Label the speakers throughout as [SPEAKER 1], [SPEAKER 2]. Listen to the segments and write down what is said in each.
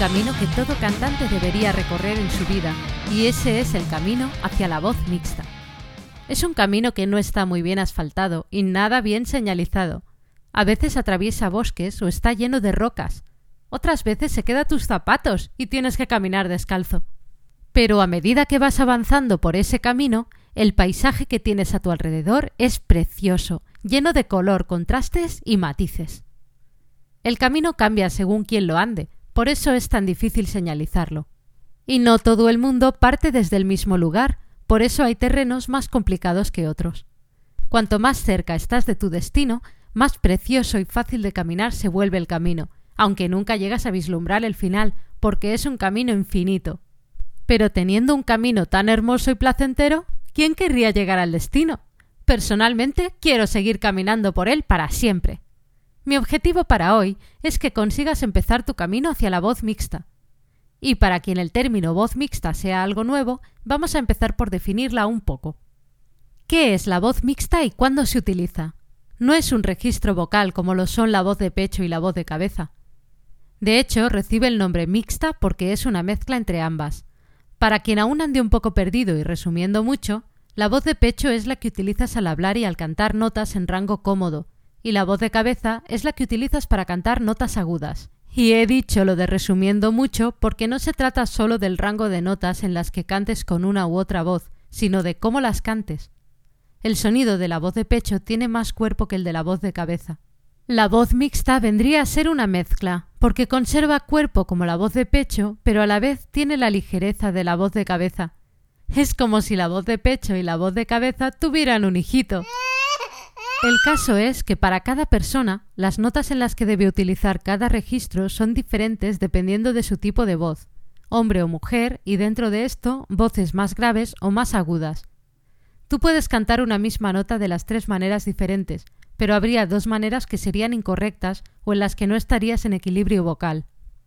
[SPEAKER 1] Camino que todo cantante debería recorrer en su vida, y ese es el camino hacia la voz mixta. Es un camino que no está muy bien asfaltado y nada bien señalizado. A veces atraviesa bosques o está lleno de rocas. Otras veces se queda tus zapatos y tienes que caminar descalzo. Pero a medida que vas avanzando por ese camino, el paisaje que tienes a tu alrededor es precioso, lleno de color, contrastes y matices. El camino cambia según quien lo ande, por eso es tan difícil señalizarlo. Y no todo el mundo parte desde el mismo lugar, por eso hay terrenos más complicados que otros. Cuanto más cerca estás de tu destino, más precioso y fácil de caminar se vuelve el camino, aunque nunca llegas a vislumbrar el final, porque es un camino infinito. Pero teniendo un camino tan hermoso y placentero, ¿quién querría llegar al destino? Personalmente quiero seguir caminando por él para siempre. Mi objetivo para hoy es que consigas empezar tu camino hacia la voz mixta. Y para quien el término voz mixta sea algo nuevo, vamos a empezar por definirla un poco. ¿Qué es la voz mixta y cuándo se utiliza? No es un registro vocal como lo son la voz de pecho y la voz de cabeza. De hecho, recibe el nombre mixta porque es una mezcla entre ambas. Para quien aún ande un poco perdido y resumiendo mucho, la voz de pecho es la que utilizas al hablar y al cantar notas en rango cómodo, y la voz de cabeza es la que utilizas para cantar notas agudas. Y he dicho lo de resumiendo mucho porque no se trata solo del rango de notas en las que cantes con una u otra voz, sino de cómo las cantes. El sonido de la voz de pecho tiene más cuerpo que el de la voz de cabeza. La voz mixta vendría a ser una mezcla, porque conserva cuerpo como la voz de pecho, pero a la vez tiene la ligereza de la voz de cabeza. Es como si la voz de pecho y la voz de cabeza tuvieran un hijito. El caso es que para cada persona, las notas en las que debe utilizar cada registro son diferentes dependiendo de su tipo de voz, hombre o mujer, y dentro de esto, voces más graves o más agudas. Tú puedes cantar una misma nota de las tres maneras diferentes, pero habría dos maneras que serían incorrectas o en las que no estarías en equilibrio vocal.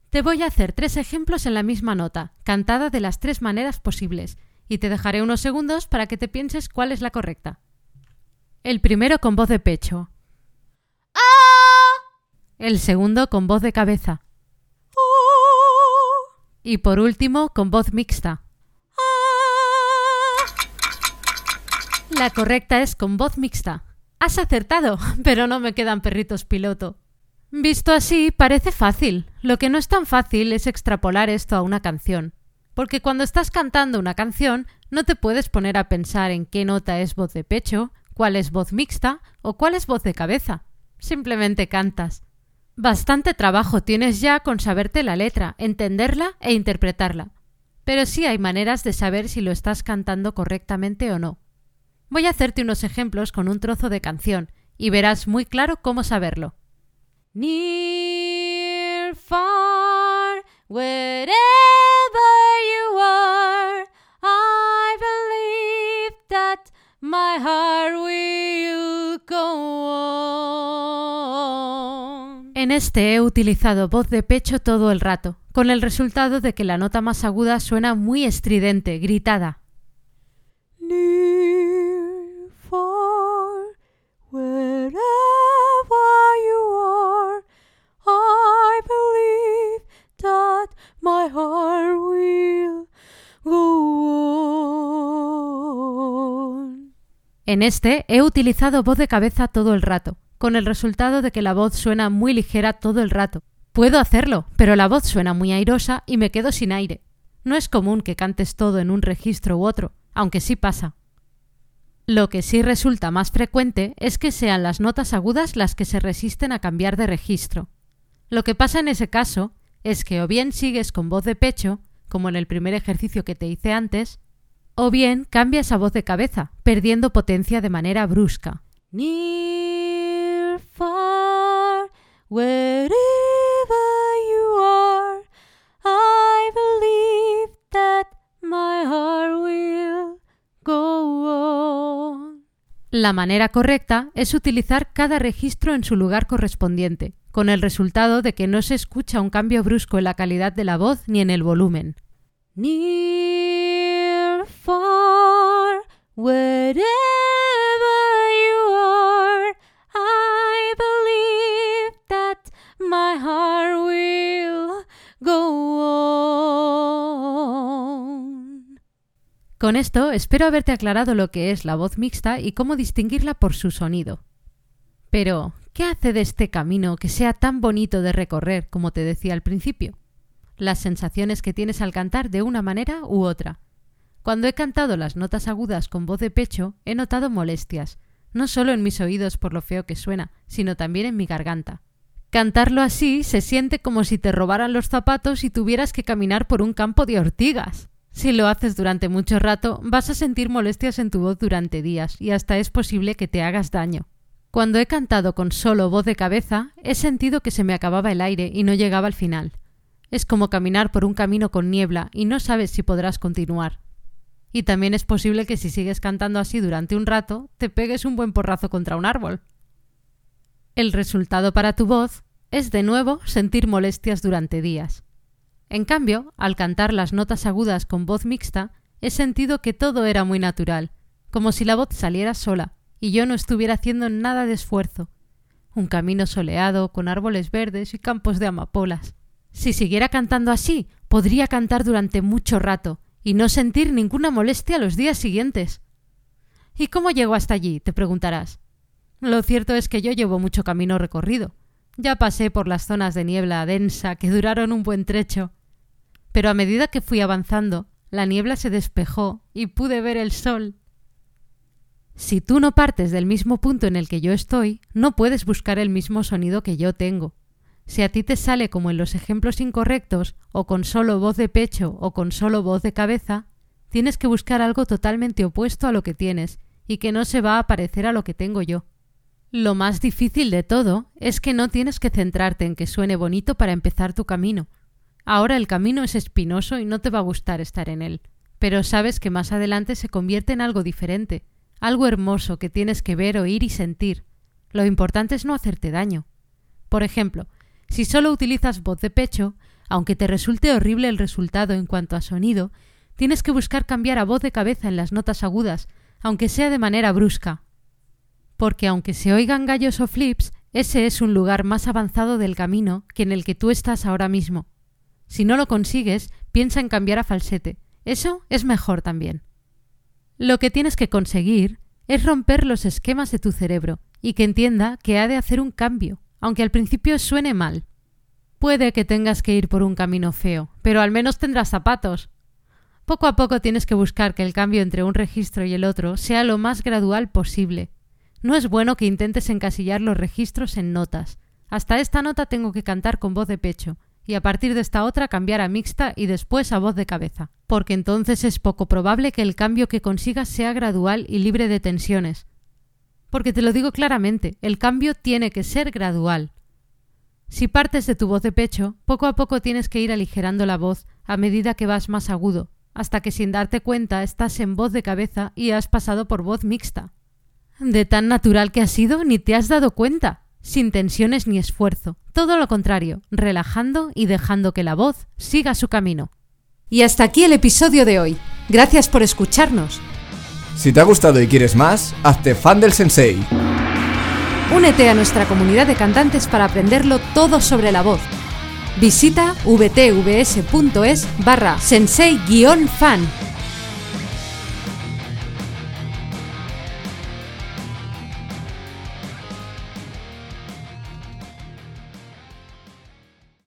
[SPEAKER 1] Te voy a hacer tres ejemplos en la misma nota, cantada de las tres maneras posibles, y te dejaré unos segundos para que te pienses cuál es la correcta. El primero con voz de pecho. El segundo con voz de cabeza. Y por último con voz mixta. La correcta es con voz mixta. Has acertado, pero no me quedan perritos piloto. Visto así, parece fácil. Lo que no es tan fácil es extrapolar esto a una canción. Porque cuando estás cantando una canción, no te puedes poner a pensar en qué nota es voz de pecho, cuál es voz mixta o cuál es voz de cabeza. Simplemente cantas. Bastante trabajo tienes ya con saberte la letra, entenderla e interpretarla. Pero sí hay maneras de saber si lo estás cantando correctamente o no. Voy a hacerte unos ejemplos con un trozo de canción y verás muy claro cómo saberlo. Near, far, wherever my heart will go on. En este he utilizado voz de pecho todo el rato, con el resultado de que la nota más aguda suena muy estridente, gritada. Near, far, En este he utilizado voz de cabeza todo el rato, con el resultado de que la voz suena muy ligera todo el rato. Puedo hacerlo, pero la voz suena muy airosa y me quedo sin aire. No es común que cantes todo en un registro u otro, aunque sí pasa. Lo que sí resulta más frecuente es que sean las notas agudas las que se resisten a cambiar de registro. Lo que pasa en ese caso es que o bien sigues con voz de pecho, como en el primer ejercicio que te hice antes, o bien cambias a voz de cabeza, perdiendo potencia de manera brusca. I believe that my heart will go on. La manera correcta es utilizar cada registro en su lugar correspondiente, con el resultado de que no se escucha un cambio brusco en la calidad de la voz ni en el volumen. Con esto espero haberte aclarado lo que es la voz mixta y cómo distinguirla por su sonido. Pero, ¿qué hace de este camino que sea tan bonito de recorrer como te decía al principio? las sensaciones que tienes al cantar de una manera u otra. Cuando he cantado las notas agudas con voz de pecho, he notado molestias, no solo en mis oídos por lo feo que suena, sino también en mi garganta. Cantarlo así se siente como si te robaran los zapatos y tuvieras que caminar por un campo de ortigas. Si lo haces durante mucho rato, vas a sentir molestias en tu voz durante días y hasta es posible que te hagas daño. Cuando he cantado con solo voz de cabeza, he sentido que se me acababa el aire y no llegaba al final. Es como caminar por un camino con niebla y no sabes si podrás continuar. Y también es posible que si sigues cantando así durante un rato, te pegues un buen porrazo contra un árbol. El resultado para tu voz es de nuevo sentir molestias durante días. En cambio, al cantar las notas agudas con voz mixta, he sentido que todo era muy natural, como si la voz saliera sola y yo no estuviera haciendo nada de esfuerzo. Un camino soleado, con árboles verdes y campos de amapolas. Si siguiera cantando así, podría cantar durante mucho rato y no sentir ninguna molestia los días siguientes. ¿Y cómo llego hasta allí? te preguntarás. Lo cierto es que yo llevo mucho camino recorrido. Ya pasé por las zonas de niebla densa que duraron un buen trecho. Pero a medida que fui avanzando, la niebla se despejó y pude ver el sol. Si tú no partes del mismo punto en el que yo estoy, no puedes buscar el mismo sonido que yo tengo. Si a ti te sale como en los ejemplos incorrectos, o con solo voz de pecho o con solo voz de cabeza, tienes que buscar algo totalmente opuesto a lo que tienes y que no se va a parecer a lo que tengo yo. Lo más difícil de todo es que no tienes que centrarte en que suene bonito para empezar tu camino. Ahora el camino es espinoso y no te va a gustar estar en él, pero sabes que más adelante se convierte en algo diferente, algo hermoso que tienes que ver, oír y sentir. Lo importante es no hacerte daño. Por ejemplo, si solo utilizas voz de pecho, aunque te resulte horrible el resultado en cuanto a sonido, tienes que buscar cambiar a voz de cabeza en las notas agudas, aunque sea de manera brusca. Porque aunque se oigan gallos o flips, ese es un lugar más avanzado del camino que en el que tú estás ahora mismo. Si no lo consigues, piensa en cambiar a falsete. Eso es mejor también. Lo que tienes que conseguir es romper los esquemas de tu cerebro y que entienda que ha de hacer un cambio, aunque al principio suene mal. Puede que tengas que ir por un camino feo, pero al menos tendrás zapatos. Poco a poco tienes que buscar que el cambio entre un registro y el otro sea lo más gradual posible. No es bueno que intentes encasillar los registros en notas. Hasta esta nota tengo que cantar con voz de pecho, y a partir de esta otra cambiar a mixta y después a voz de cabeza, porque entonces es poco probable que el cambio que consigas sea gradual y libre de tensiones, porque te lo digo claramente, el cambio tiene que ser gradual. Si partes de tu voz de pecho, poco a poco tienes que ir aligerando la voz a medida que vas más agudo, hasta que sin darte cuenta estás en voz de cabeza y has pasado por voz mixta. De tan natural que ha sido, ni te has dado cuenta, sin tensiones ni esfuerzo, todo lo contrario, relajando y dejando que la voz siga su camino. Y hasta aquí el episodio de hoy. Gracias por escucharnos.
[SPEAKER 2] Si te ha gustado y quieres más, hazte fan del sensei.
[SPEAKER 1] Únete a nuestra comunidad de cantantes para aprenderlo todo sobre la voz. Visita vtvs.es barra sensei-fan